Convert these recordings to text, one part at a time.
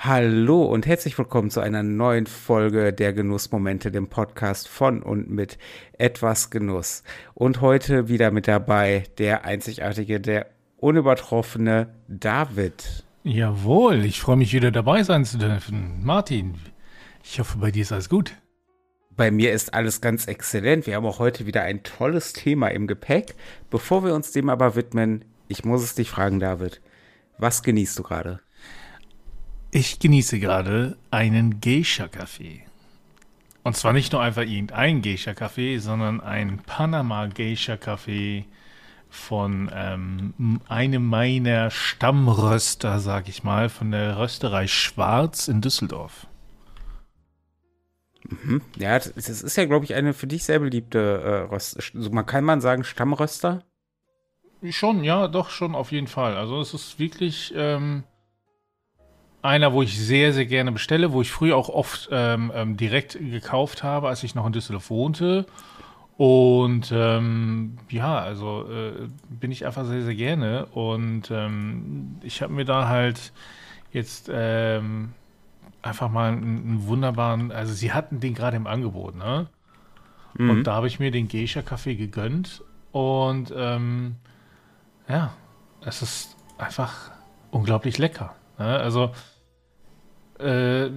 Hallo und herzlich willkommen zu einer neuen Folge der Genussmomente, dem Podcast von und mit etwas Genuss. Und heute wieder mit dabei der einzigartige, der unübertroffene David. Jawohl, ich freue mich wieder dabei sein zu dürfen. Martin, ich hoffe, bei dir ist alles gut. Bei mir ist alles ganz exzellent. Wir haben auch heute wieder ein tolles Thema im Gepäck. Bevor wir uns dem aber widmen, ich muss es dich fragen, David. Was genießt du gerade? Ich genieße gerade einen Geisha-Kaffee. Und zwar nicht nur einfach irgendein Geisha-Kaffee, sondern ein Panama-Geisha-Kaffee von ähm, einem meiner Stammröster, sag ich mal, von der Rösterei Schwarz in Düsseldorf. Mhm. Ja, das ist ja, glaube ich, eine für dich sehr beliebte äh, Röster. Also man kann man sagen Stammröster? Schon, ja, doch, schon auf jeden Fall. Also es ist wirklich ähm, einer, wo ich sehr, sehr gerne bestelle, wo ich früher auch oft ähm, ähm, direkt gekauft habe, als ich noch in Düsseldorf wohnte. Und ähm, ja, also äh, bin ich einfach sehr, sehr gerne. Und ähm, ich habe mir da halt jetzt ähm, einfach mal einen, einen, wunderbaren, also sie hatten den gerade im Angebot, ne? Mhm. Und da habe ich mir den Geisha-Kaffee gegönnt. Und ähm, ja, es ist einfach unglaublich lecker. Ne? Also äh,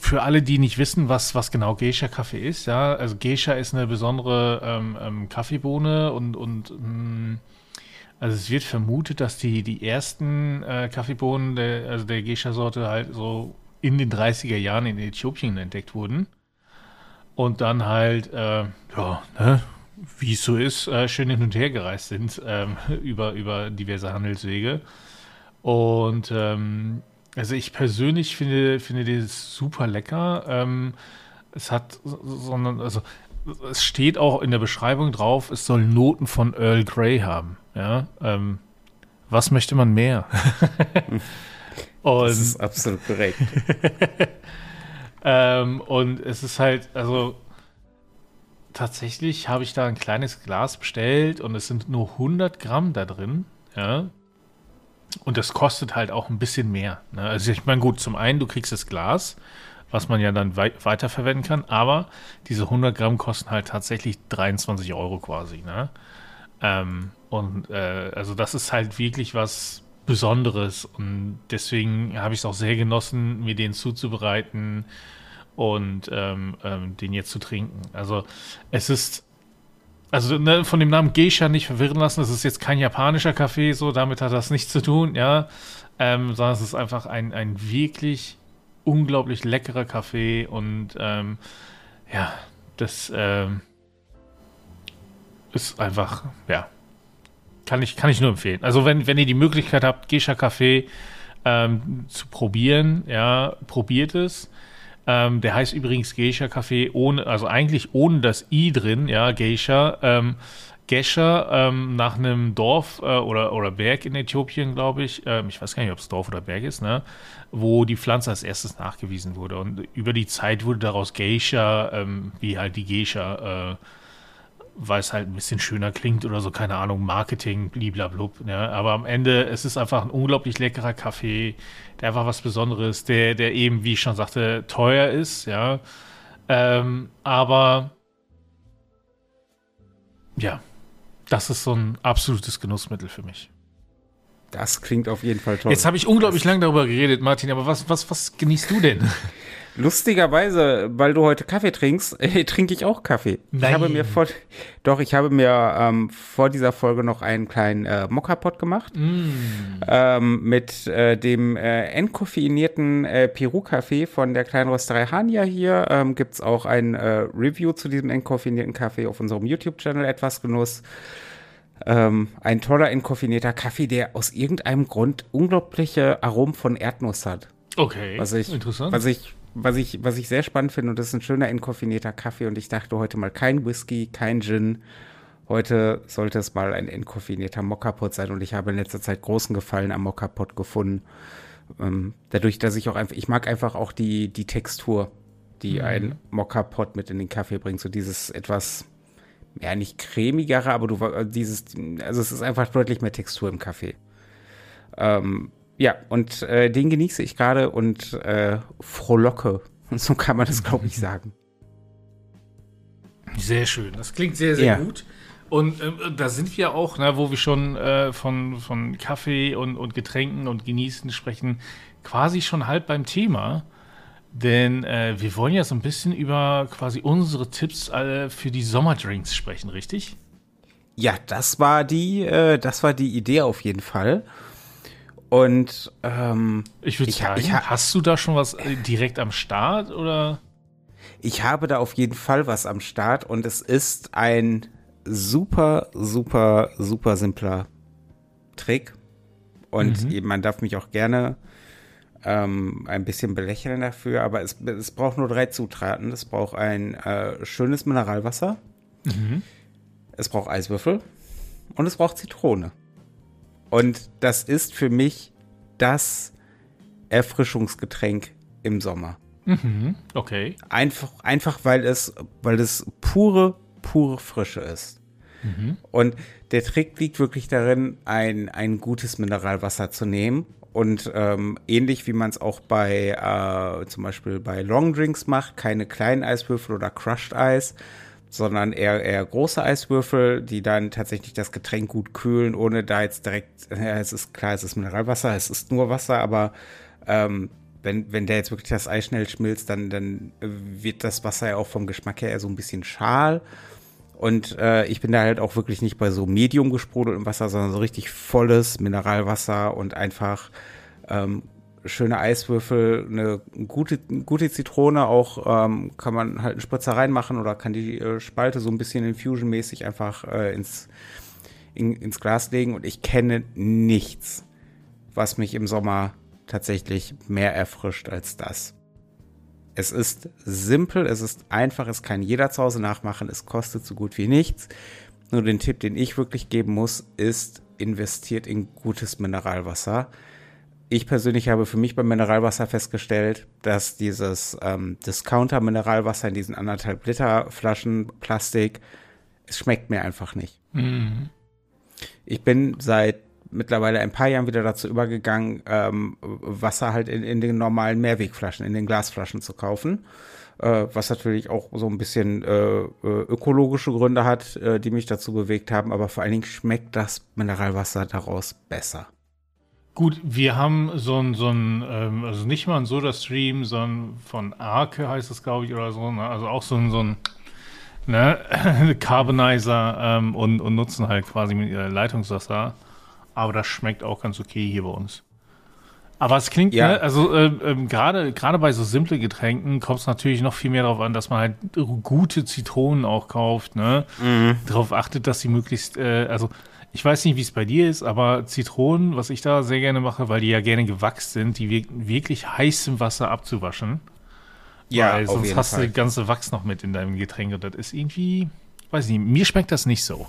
für alle, die nicht wissen, was, was genau Geisha-Kaffee ist, ja, also Geisha ist eine besondere ähm, ähm, Kaffeebohne und, und mh, mm, also es wird vermutet, dass die, die ersten äh, Kaffeebohnen der, also der Geisha-Sorte halt so in den 30er Jahren in Äthiopien entdeckt wurden. Und dann halt, äh, ja, ne, wie es so ist, äh, schön hin und her gereist sind ähm, über, über diverse Handelswege. Und ähm, also ich persönlich finde, finde das super lecker. Ähm, es hat, sondern, also es steht auch in der Beschreibung drauf, es soll Noten von Earl Grey haben. Ja, ähm, was möchte man mehr? und, das ist absolut korrekt. ähm, und es ist halt, also tatsächlich habe ich da ein kleines Glas bestellt und es sind nur 100 Gramm da drin. Ja, und das kostet halt auch ein bisschen mehr. Ne? Also ich meine, gut, zum einen, du kriegst das Glas, was man ja dann wei weiterverwenden kann, aber diese 100 Gramm kosten halt tatsächlich 23 Euro quasi. Ne? Ähm, und äh, also das ist halt wirklich was Besonderes und deswegen habe ich es auch sehr genossen, mir den zuzubereiten und ähm, ähm, den jetzt zu trinken. Also es ist also ne, von dem Namen Geisha nicht verwirren lassen. Das ist jetzt kein japanischer Kaffee, so damit hat das nichts zu tun, ja. Ähm, sondern es ist einfach ein, ein wirklich unglaublich leckerer Kaffee und ähm, ja, das ähm, ist einfach, ja, kann ich, kann ich nur empfehlen. Also wenn, wenn ihr die Möglichkeit habt, Geisha Kaffee ähm, zu probieren, ja, probiert es. Ähm, der heißt übrigens Geisha Kaffee ohne, also eigentlich ohne das I drin, ja, Geisha. Ähm, Gescher ähm, nach einem Dorf äh, oder, oder Berg in Äthiopien, glaube ich. Ähm, ich weiß gar nicht, ob es Dorf oder Berg ist, ne? Wo die Pflanze als erstes nachgewiesen wurde. Und über die Zeit wurde daraus Geisha, ähm, wie halt die Geisha, äh, weil es halt ein bisschen schöner klingt oder so, keine Ahnung, Marketing, bliblablub. Ja. Aber am Ende, es ist einfach ein unglaublich leckerer Kaffee, der einfach was Besonderes, der, der eben, wie ich schon sagte, teuer ist, ja. Ähm, aber ja, das ist so ein absolutes Genussmittel für mich. Das klingt auf jeden Fall toll. Jetzt habe ich unglaublich lange darüber geredet, Martin, aber was, was, was genießt du denn? Lustigerweise, weil du heute Kaffee trinkst, äh, trinke ich auch Kaffee. Nein. Ich habe mir vor, doch, ich habe mir ähm, vor dieser Folge noch einen kleinen äh, Mokka-Pot gemacht mm. ähm, mit äh, dem äh, entkoffeinierten äh, Peru-Kaffee von der kleinen Rösterei Hania hier. Ähm, Gibt es auch ein äh, Review zu diesem entkoffinierten Kaffee auf unserem YouTube-Channel Etwas Genuss. Ähm, ein toller entkoffinierter Kaffee, der aus irgendeinem Grund unglaubliche Aromen von Erdnuss hat. Okay, was ich, interessant. Was ich was ich, was ich sehr spannend finde, und das ist ein schöner entkoffinierter Kaffee, und ich dachte heute mal kein Whisky, kein Gin. Heute sollte es mal ein entkoffinierter Mokkapot sein, und ich habe in letzter Zeit großen Gefallen am Mokkapot gefunden. Ähm, dadurch, dass ich auch einfach, ich mag einfach auch die, die Textur, die mhm. ein Mokkapot mit in den Kaffee bringt, so dieses etwas, ja, nicht cremigere, aber du, dieses, also es ist einfach deutlich mehr Textur im Kaffee. Ähm, ja, und äh, den genieße ich gerade und äh, frohlocke. Und so kann man das, glaube ich, sagen. Sehr schön. Das klingt sehr, sehr ja. gut. Und äh, da sind wir auch, ne, wo wir schon äh, von, von Kaffee und, und Getränken und Genießen sprechen, quasi schon halb beim Thema. Denn äh, wir wollen ja so ein bisschen über quasi unsere Tipps äh, für die Sommerdrinks sprechen, richtig? Ja, das war die, äh, das war die Idee auf jeden Fall. Und ähm, ich würde sagen, ich, hast du da schon was äh, direkt am Start oder? Ich habe da auf jeden Fall was am Start und es ist ein super, super, super simpler Trick. Und mhm. man darf mich auch gerne ähm, ein bisschen belächeln dafür, aber es, es braucht nur drei Zutaten. Es braucht ein äh, schönes Mineralwasser, mhm. es braucht Eiswürfel und es braucht Zitrone. Und das ist für mich das Erfrischungsgetränk im Sommer. Mhm. Okay. Einfach, einfach weil es, weil es pure, pure Frische ist. Mhm. Und der Trick liegt wirklich darin, ein, ein gutes Mineralwasser zu nehmen und ähm, ähnlich wie man es auch bei äh, zum Beispiel bei Longdrinks macht, keine kleinen Eiswürfel oder Crushed Eis, sondern eher, eher große Eiswürfel, die dann tatsächlich das Getränk gut kühlen, ohne da jetzt direkt, ja, es ist klar, es ist Mineralwasser, es ist nur Wasser, aber ähm, wenn, wenn der jetzt wirklich das Eis schnell schmilzt, dann, dann wird das Wasser ja auch vom Geschmack her eher so ein bisschen schal. Und äh, ich bin da halt auch wirklich nicht bei so medium gesprudeltem Wasser, sondern so richtig volles Mineralwasser und einfach ähm, schöne Eiswürfel, eine gute, gute Zitrone auch, ähm, kann man halt einen Spritzer reinmachen oder kann die äh, Spalte so ein bisschen infusionmäßig einfach äh, ins, in, ins Glas legen. Und ich kenne nichts, was mich im Sommer tatsächlich mehr erfrischt als das. Es ist simpel, es ist einfach, es kann jeder zu Hause nachmachen, es kostet so gut wie nichts. Nur den Tipp, den ich wirklich geben muss, ist, investiert in gutes Mineralwasser. Ich persönlich habe für mich beim Mineralwasser festgestellt, dass dieses ähm, Discounter-Mineralwasser in diesen anderthalb Liter Flaschen Plastik, es schmeckt mir einfach nicht. Mhm. Ich bin seit mittlerweile ein paar Jahren wieder dazu übergegangen, ähm, Wasser halt in, in den normalen Mehrwegflaschen, in den Glasflaschen zu kaufen. Äh, was natürlich auch so ein bisschen äh, äh, ökologische Gründe hat, äh, die mich dazu bewegt haben, aber vor allen Dingen schmeckt das Mineralwasser daraus besser. Gut, wir haben so ein, so ein ähm, also nicht mal ein Soda-Stream, sondern von Arke heißt es, glaube ich, oder so, ne? also auch so ein, so ein ne? Carbonizer ähm, und, und nutzen halt quasi mit ihrer Leitungswasser aber das schmeckt auch ganz okay hier bei uns. Aber es klingt, ja. ne, also äh, äh, gerade gerade bei so simplen Getränken kommt es natürlich noch viel mehr darauf an, dass man halt gute Zitronen auch kauft, ne? Mhm. Darauf achtet, dass sie möglichst, äh, also ich weiß nicht, wie es bei dir ist, aber Zitronen, was ich da sehr gerne mache, weil die ja gerne gewachst sind, die wirklich heißem Wasser abzuwaschen. Ja, weil sonst hast Fall. du das ganze Wachs noch mit in deinem Getränk und das ist irgendwie, weiß nicht, mir schmeckt das nicht so.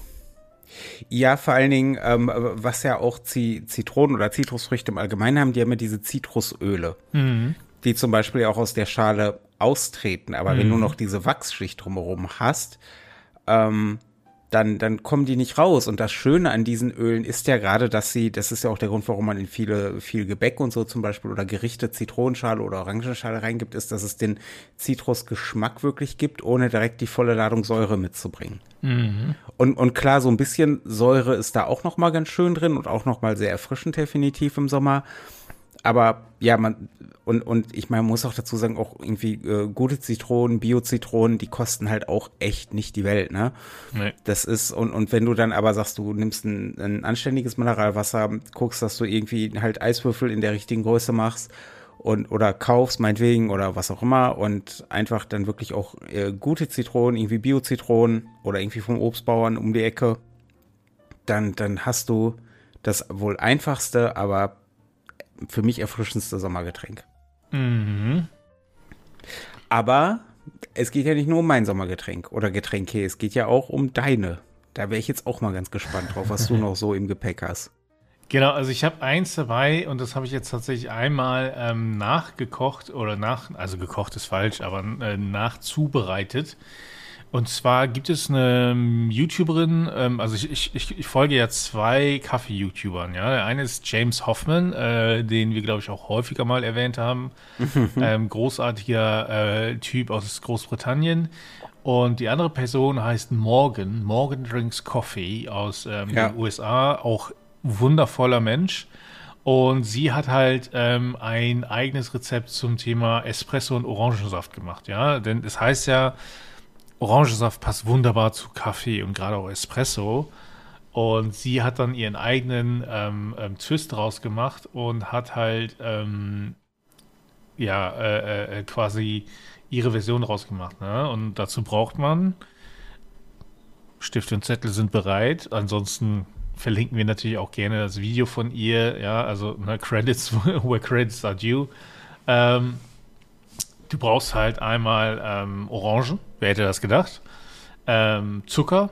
Ja, vor allen Dingen, ähm, was ja auch Zitronen oder Zitrusfrüchte im Allgemeinen haben, die haben ja diese Zitrusöle, mhm. die zum Beispiel auch aus der Schale austreten. Aber mhm. wenn du noch diese Wachsschicht drumherum hast, ähm, dann, dann kommen die nicht raus. Und das Schöne an diesen Ölen ist ja gerade, dass sie, das ist ja auch der Grund, warum man in viele, viel Gebäck und so zum Beispiel oder Gerichte Zitronenschale oder Orangenschale reingibt, ist, dass es den Zitrusgeschmack wirklich gibt, ohne direkt die volle Ladung Säure mitzubringen. Mhm. Und, und klar, so ein bisschen Säure ist da auch noch mal ganz schön drin und auch noch mal sehr erfrischend definitiv im Sommer aber ja, man, und, und ich meine, man muss auch dazu sagen, auch irgendwie äh, gute Zitronen, Bio-Zitronen, die kosten halt auch echt nicht die Welt, ne? Nee. Das ist, und, und wenn du dann aber sagst, du nimmst ein, ein anständiges Mineralwasser, guckst, dass du irgendwie halt Eiswürfel in der richtigen Größe machst und oder kaufst, meinetwegen, oder was auch immer, und einfach dann wirklich auch äh, gute Zitronen, irgendwie Bio-Zitronen oder irgendwie vom Obstbauern um die Ecke, dann, dann hast du das wohl einfachste, aber für mich erfrischendste Sommergetränk. Mhm. Aber es geht ja nicht nur um mein Sommergetränk oder Getränke, es geht ja auch um deine. Da wäre ich jetzt auch mal ganz gespannt drauf, was du noch so im Gepäck hast. Genau, also ich habe eins dabei und das habe ich jetzt tatsächlich einmal ähm, nachgekocht oder nach, also gekocht ist falsch, aber äh, nachzubereitet. Und zwar gibt es eine ähm, YouTuberin, ähm, also ich, ich, ich folge ja zwei Kaffee-YouTubern, ja. Der eine ist James Hoffman, äh, den wir, glaube ich, auch häufiger mal erwähnt haben. ähm, großartiger äh, Typ aus Großbritannien. Und die andere Person heißt Morgan, Morgan Drinks Coffee aus ähm, ja. den USA, auch wundervoller Mensch. Und sie hat halt ähm, ein eigenes Rezept zum Thema Espresso und Orangensaft gemacht, ja. Denn es heißt ja, Orangensaft passt wunderbar zu Kaffee und gerade auch Espresso. Und sie hat dann ihren eigenen ähm, ähm, Twist draus gemacht und hat halt ähm, ja äh, äh, quasi ihre Version rausgemacht. Ne? Und dazu braucht man Stift und Zettel sind bereit. Ansonsten verlinken wir natürlich auch gerne das Video von ihr. Ja, also ne, Credits where credits are due. Ähm, du brauchst halt einmal ähm, Orangen Wer hätte das gedacht? Ähm, Zucker,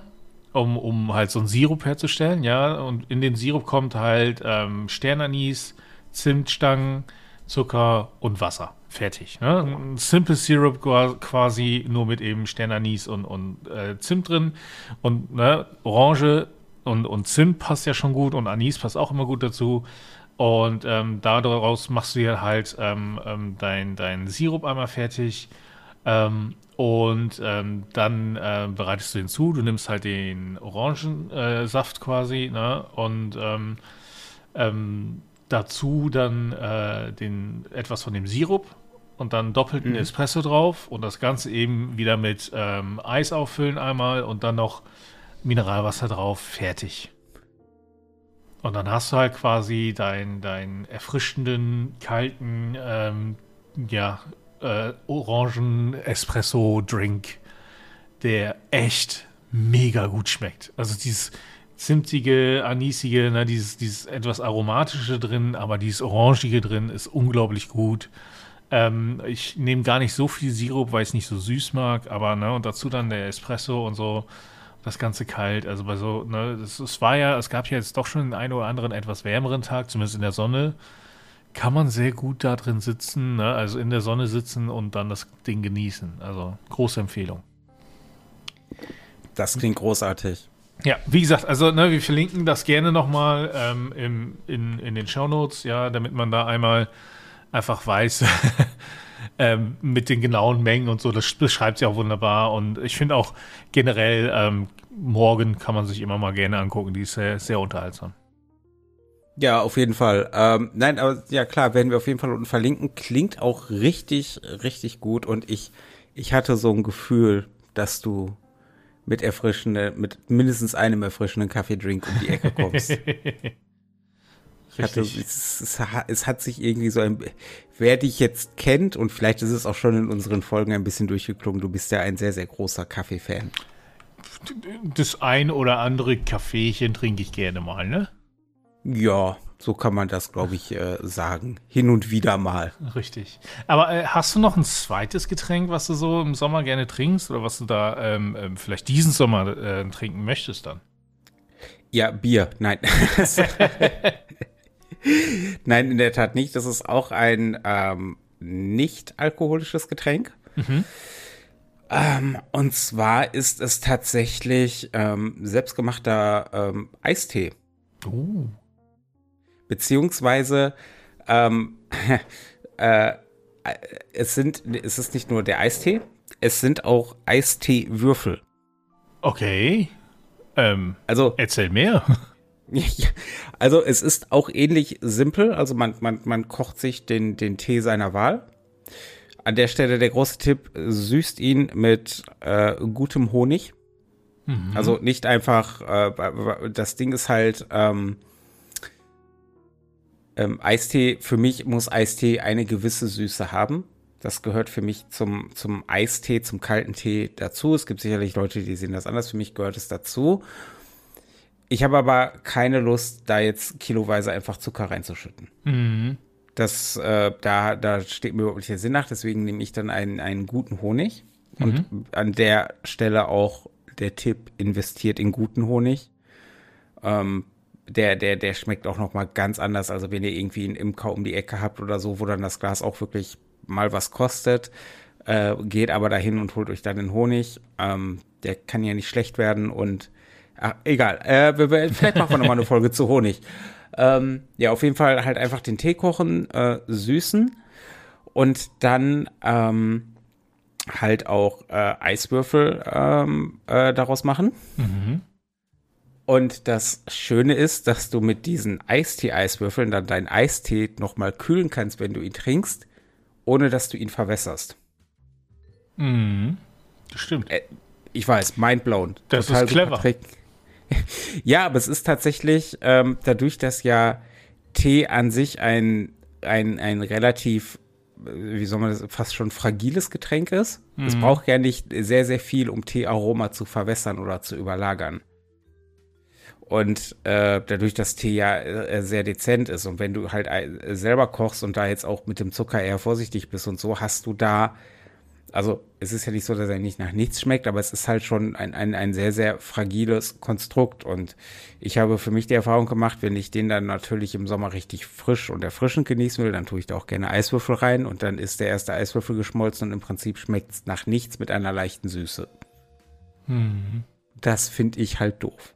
um, um halt so einen Sirup herzustellen, ja. Und in den Sirup kommt halt ähm, Sternanis, Zimtstangen, Zucker und Wasser. Fertig. Ne? Ein Simple Syrup quasi nur mit eben Sternanis und, und äh, Zimt drin. Und ne, Orange und, und Zimt passt ja schon gut und Anis passt auch immer gut dazu. Und ähm, daraus machst du dir halt ähm, ähm, dein, dein Sirup einmal fertig. Ähm, und ähm, dann äh, bereitest du den zu. Du nimmst halt den Orangensaft äh, quasi ne? und ähm, ähm, dazu dann äh, den, etwas von dem Sirup und dann doppelten mhm. Espresso drauf und das Ganze eben wieder mit ähm, Eis auffüllen einmal und dann noch Mineralwasser drauf. Fertig. Und dann hast du halt quasi deinen dein erfrischenden, kalten, ähm, ja, äh, Orangen-Espresso-Drink, der echt mega gut schmeckt. Also dieses zimtige, anisige, ne, dieses, dieses etwas aromatische drin, aber dieses orangige drin ist unglaublich gut. Ähm, ich nehme gar nicht so viel Sirup, weil ich es nicht so süß mag, aber ne, und dazu dann der Espresso und so das Ganze kalt. Also bei so, ne, es war ja, es gab ja jetzt doch schon den einen oder anderen etwas wärmeren Tag, zumindest in der Sonne kann man sehr gut da drin sitzen, ne? also in der Sonne sitzen und dann das Ding genießen. Also große Empfehlung. Das klingt großartig. Ja, wie gesagt, also ne, wir verlinken das gerne nochmal ähm, im, in, in den Shownotes, ja, damit man da einmal einfach weiß, ähm, mit den genauen Mengen und so, das beschreibt sie auch wunderbar. Und ich finde auch generell, ähm, morgen kann man sich immer mal gerne angucken, die ist sehr, sehr unterhaltsam. Ja, auf jeden Fall. Ähm, nein, aber ja klar, werden wir auf jeden Fall unten verlinken. Klingt auch richtig, richtig gut und ich, ich hatte so ein Gefühl, dass du mit erfrischende, mit mindestens einem erfrischenden Kaffeedrink um die Ecke kommst. hatte, es, es, es, hat sich irgendwie so ein, wer dich jetzt kennt und vielleicht ist es auch schon in unseren Folgen ein bisschen durchgeklungen, du bist ja ein sehr, sehr großer Kaffee-Fan. Das ein oder andere Kaffeechen trinke ich gerne mal, ne? Ja, so kann man das, glaube ich, äh, sagen. Hin und wieder mal. Richtig. Aber äh, hast du noch ein zweites Getränk, was du so im Sommer gerne trinkst oder was du da ähm, ähm, vielleicht diesen Sommer äh, trinken möchtest dann? Ja, Bier. Nein. Nein, in der Tat nicht. Das ist auch ein ähm, nicht alkoholisches Getränk. Mhm. Ähm, und zwar ist es tatsächlich ähm, selbstgemachter ähm, Eistee. Uh beziehungsweise ähm, äh, es sind, es ist nicht nur der Eistee, es sind auch Eisteewürfel. Okay. Ähm, also erzähl mehr. also es ist auch ähnlich simpel. Also man, man, man kocht sich den, den Tee seiner Wahl. An der Stelle der große Tipp, süßt ihn mit äh, gutem Honig. Mhm. Also nicht einfach, äh, das Ding ist halt, ähm, ähm, Eistee, für mich muss Eistee eine gewisse Süße haben. Das gehört für mich zum, zum Eistee, zum kalten Tee dazu. Es gibt sicherlich Leute, die sehen das anders. Für mich gehört es dazu. Ich habe aber keine Lust, da jetzt kiloweise einfach Zucker reinzuschütten. Mhm. Das, äh, da, da steht mir überhaupt nicht der Sinn nach. Deswegen nehme ich dann einen, einen guten Honig. Mhm. Und an der Stelle auch der Tipp, investiert in guten Honig. Ähm, der, der, der schmeckt auch noch mal ganz anders. Also wenn ihr irgendwie einen Imker um die Ecke habt oder so, wo dann das Glas auch wirklich mal was kostet, Äh, geht aber dahin und holt euch dann den Honig. Ähm, der kann ja nicht schlecht werden und ach, egal. Äh, wir, vielleicht machen wir nochmal eine Folge zu Honig. Ähm, ja, auf jeden Fall halt einfach den Tee kochen, äh, süßen und dann ähm, halt auch äh, Eiswürfel ähm, äh, daraus machen. Mhm. Und das Schöne ist, dass du mit diesen Eistee-Eiswürfeln dann deinen Eistee nochmal kühlen kannst, wenn du ihn trinkst, ohne dass du ihn verwässerst. Mhm. Das stimmt. Äh, ich weiß, mindblown. Das Total ist clever. Ja, aber es ist tatsächlich, ähm, dadurch, dass ja Tee an sich ein, ein, ein relativ, äh, wie soll man das, fast schon fragiles Getränk ist. Mhm. Es braucht ja nicht sehr, sehr viel, um Teearoma zu verwässern oder zu überlagern. Und äh, dadurch, dass Tee ja äh, sehr dezent ist und wenn du halt äh, selber kochst und da jetzt auch mit dem Zucker eher vorsichtig bist und so, hast du da also es ist ja nicht so, dass er nicht nach nichts schmeckt, aber es ist halt schon ein, ein, ein sehr, sehr fragiles Konstrukt. Und ich habe für mich die Erfahrung gemacht, wenn ich den dann natürlich im Sommer richtig frisch und erfrischend genießen will, dann tue ich da auch gerne Eiswürfel rein und dann ist der erste Eiswürfel geschmolzen und im Prinzip schmeckt es nach nichts mit einer leichten Süße. Mhm. Das finde ich halt doof.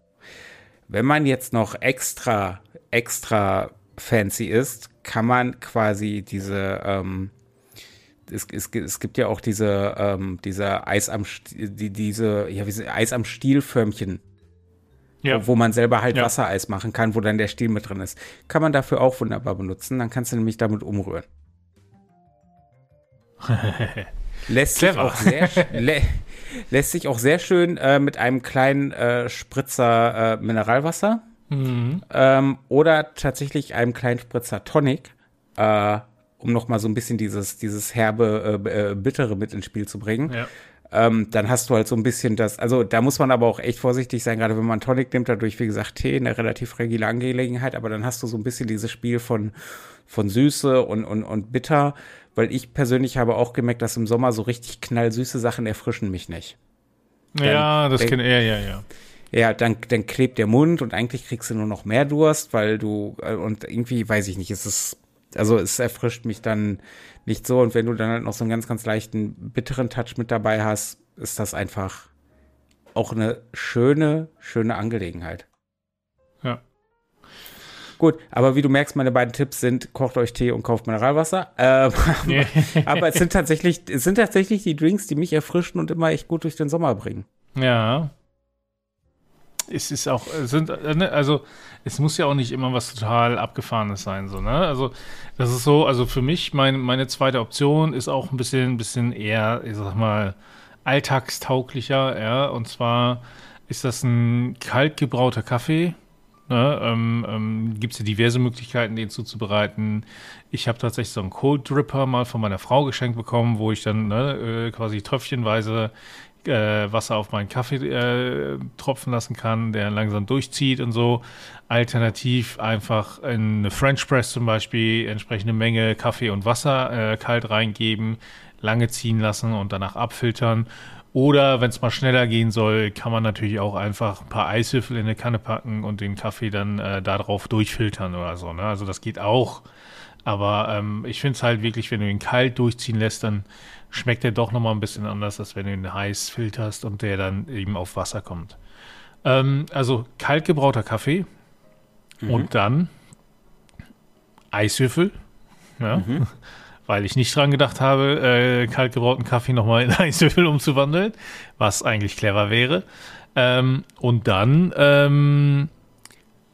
Wenn man jetzt noch extra, extra fancy ist, kann man quasi diese, ähm, es, es, es gibt ja auch diese, ähm, diese Eis am, die, diese, ja, wie Eis am Stielförmchen. Ja. Wo, wo man selber halt ja. Wassereis machen kann, wo dann der Stiel mit drin ist. Kann man dafür auch wunderbar benutzen. Dann kannst du nämlich damit umrühren. lässt, sich auch sehr, lä lässt sich auch sehr schön äh, mit einem kleinen äh, Spritzer äh, Mineralwasser mhm. ähm, oder tatsächlich einem kleinen Spritzer Tonic äh, um noch mal so ein bisschen dieses, dieses herbe, äh, äh, bittere mit ins Spiel zu bringen. Ja. Ähm, dann hast du halt so ein bisschen das, also da muss man aber auch echt vorsichtig sein, gerade wenn man Tonic nimmt, dadurch, wie gesagt, Tee, eine relativ fragile Angelegenheit, aber dann hast du so ein bisschen dieses Spiel von, von Süße und, und, und bitter, weil ich persönlich habe auch gemerkt, dass im Sommer so richtig knallsüße Sachen erfrischen mich nicht. Dann, ja, das kennt er, ja, ja. Ja, dann, dann klebt der Mund und eigentlich kriegst du nur noch mehr Durst, weil du, äh, und irgendwie, weiß ich nicht, ist es also es erfrischt mich dann nicht so. Und wenn du dann halt noch so einen ganz, ganz leichten bitteren Touch mit dabei hast, ist das einfach auch eine schöne, schöne Angelegenheit. Ja. Gut, aber wie du merkst, meine beiden Tipps sind, kocht euch Tee und kauft Mineralwasser. Ähm, aber, aber es sind tatsächlich, es sind tatsächlich die Drinks, die mich erfrischen und immer echt gut durch den Sommer bringen. Ja, es ist auch, sind, ne, also es muss ja auch nicht immer was total Abgefahrenes sein, so, ne? Also, das ist so, also für mich, mein, meine zweite Option ist auch ein bisschen, ein bisschen eher, ich sag mal, alltagstauglicher, ja, und zwar ist das ein kalt gebrauter Kaffee. Ne? Ähm, ähm, Gibt es ja diverse Möglichkeiten, den zuzubereiten. Ich habe tatsächlich so einen Cold Dripper mal von meiner Frau geschenkt bekommen, wo ich dann ne, äh, quasi tröpfchenweise äh, Wasser auf meinen Kaffee äh, tropfen lassen kann, der langsam durchzieht und so. Alternativ einfach in eine French Press zum Beispiel entsprechende Menge Kaffee und Wasser äh, kalt reingeben, lange ziehen lassen und danach abfiltern. Oder wenn es mal schneller gehen soll, kann man natürlich auch einfach ein paar Eiswürfel in eine Kanne packen und den Kaffee dann äh, darauf durchfiltern oder so. Ne? Also das geht auch. Aber ähm, ich finde es halt wirklich, wenn du ihn kalt durchziehen lässt, dann schmeckt der doch nochmal ein bisschen anders, als wenn du ihn heiß filterst und der dann eben auf Wasser kommt. Ähm, also kalt gebrauter Kaffee mhm. und dann Eiswürfel. Ja, mhm. Weil ich nicht dran gedacht habe, äh, kalt gebrauten Kaffee nochmal in Eiswürfel umzuwandeln, was eigentlich clever wäre. Ähm, und dann ähm,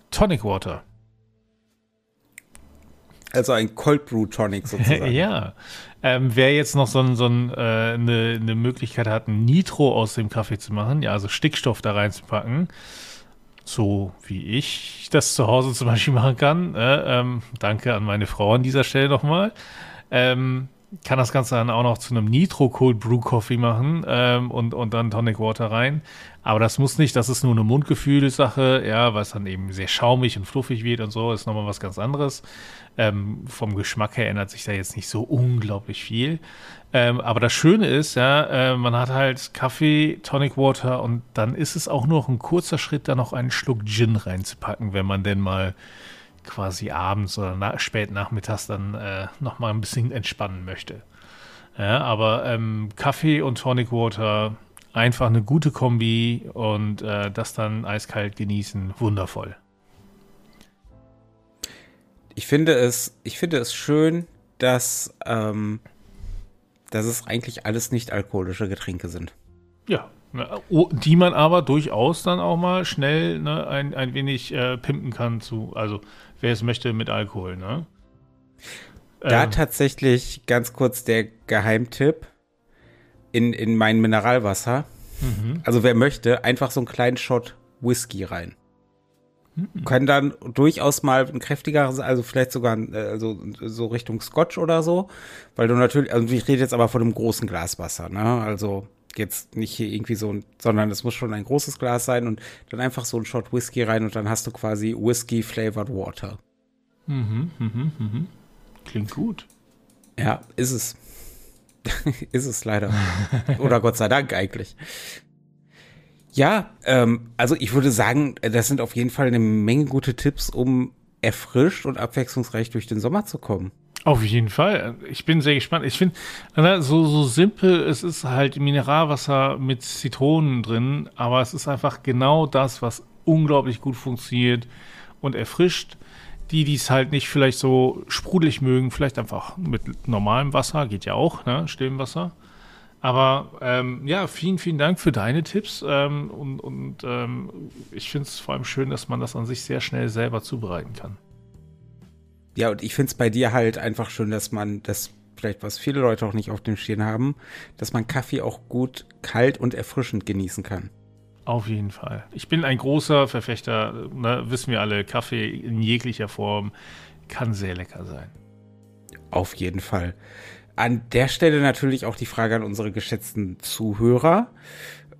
Tonic Water. Also ein Cold Brew Tonic sozusagen. ja. Ähm, wer jetzt noch so, ein, so ein, äh, eine, eine Möglichkeit hat, ein Nitro aus dem Kaffee zu machen, ja, also Stickstoff da reinzupacken, so wie ich das zu Hause zum Beispiel machen kann, äh, ähm, danke an meine Frau an dieser Stelle nochmal, ähm, kann das Ganze dann auch noch zu einem Nitro Cold Brew Coffee machen ähm, und, und dann Tonic Water rein. Aber das muss nicht, das ist nur eine Mundgefühlsache, ja, weil es dann eben sehr schaumig und fluffig wird und so, ist nochmal was ganz anderes. Ähm, vom Geschmack her ändert sich da jetzt nicht so unglaublich viel. Ähm, aber das Schöne ist, ja, äh, man hat halt Kaffee, Tonic Water und dann ist es auch noch ein kurzer Schritt, da noch einen Schluck Gin reinzupacken, wenn man denn mal quasi abends oder na spät nachmittags dann äh, noch mal ein bisschen entspannen möchte. Ja, aber ähm, Kaffee und Tonic Water, einfach eine gute Kombi und äh, das dann eiskalt genießen, wundervoll. Ich finde es, ich finde es schön, dass, ähm, dass es eigentlich alles nicht alkoholische Getränke sind. Ja, die man aber durchaus dann auch mal schnell ne, ein, ein wenig äh, pimpen kann zu, also wer es möchte mit Alkohol, ne? Da ähm. tatsächlich ganz kurz der Geheimtipp in, in mein Mineralwasser. Mhm. Also wer möchte, einfach so einen kleinen Shot Whisky rein. Mhm. Können dann durchaus mal ein kräftigeres, also vielleicht sogar also so Richtung Scotch oder so, weil du natürlich, also ich rede jetzt aber von einem großen Glas Wasser, ne? Also jetzt nicht hier irgendwie so, sondern es muss schon ein großes Glas sein und dann einfach so ein Shot Whisky rein und dann hast du quasi Whisky flavored Water. Mhm, mhm, mhm. Klingt gut. Ja, ist es. ist es leider. Oder Gott sei Dank eigentlich. Ja, ähm, also ich würde sagen, das sind auf jeden Fall eine Menge gute Tipps, um erfrischt und abwechslungsreich durch den Sommer zu kommen. Auf jeden Fall. Ich bin sehr gespannt. Ich finde, so, so simpel, es ist halt Mineralwasser mit Zitronen drin, aber es ist einfach genau das, was unglaublich gut funktioniert und erfrischt. Die, die es halt nicht vielleicht so sprudelig mögen, vielleicht einfach mit normalem Wasser, geht ja auch, ne, stillem Wasser. Aber ähm, ja, vielen, vielen Dank für deine Tipps. Ähm, und und ähm, ich finde es vor allem schön, dass man das an sich sehr schnell selber zubereiten kann. Ja, und ich finde es bei dir halt einfach schön, dass man das vielleicht, was viele Leute auch nicht auf dem Stehen haben, dass man Kaffee auch gut kalt und erfrischend genießen kann. Auf jeden Fall. Ich bin ein großer Verfechter, ne, wissen wir alle, Kaffee in jeglicher Form kann sehr lecker sein. Auf jeden Fall. An der Stelle natürlich auch die Frage an unsere geschätzten Zuhörer.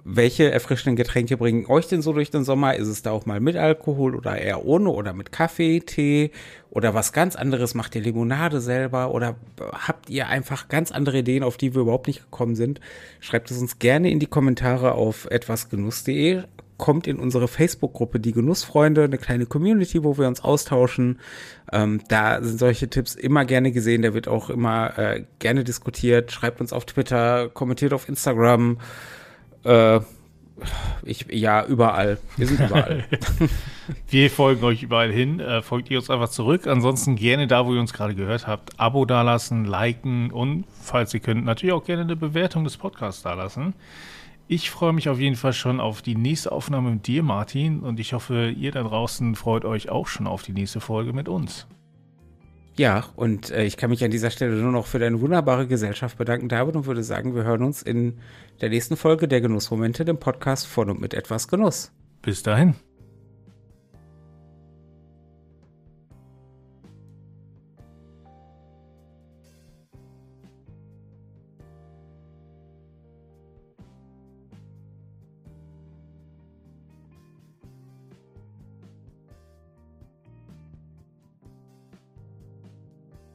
Welche erfrischenden Getränke bringen euch denn so durch den Sommer? Ist es da auch mal mit Alkohol oder eher ohne oder mit Kaffee, Tee oder was ganz anderes? Macht ihr Limonade selber oder habt ihr einfach ganz andere Ideen, auf die wir überhaupt nicht gekommen sind? Schreibt es uns gerne in die Kommentare auf etwasgenuss.de kommt in unsere Facebook-Gruppe Die Genussfreunde, eine kleine Community, wo wir uns austauschen. Ähm, da sind solche Tipps immer gerne gesehen. Da wird auch immer äh, gerne diskutiert. Schreibt uns auf Twitter, kommentiert auf Instagram. Äh, ich, ja, überall. Wir sind überall. wir folgen euch überall hin. Äh, folgt ihr uns einfach zurück. Ansonsten gerne da, wo ihr uns gerade gehört habt, Abo dalassen, liken und, falls ihr könnt, natürlich auch gerne eine Bewertung des Podcasts dalassen. Ich freue mich auf jeden Fall schon auf die nächste Aufnahme mit dir, Martin. Und ich hoffe, ihr da draußen freut euch auch schon auf die nächste Folge mit uns. Ja, und äh, ich kann mich an dieser Stelle nur noch für deine wunderbare Gesellschaft bedanken, David, und würde sagen, wir hören uns in der nächsten Folge der Genussmomente, dem Podcast von und mit etwas Genuss. Bis dahin.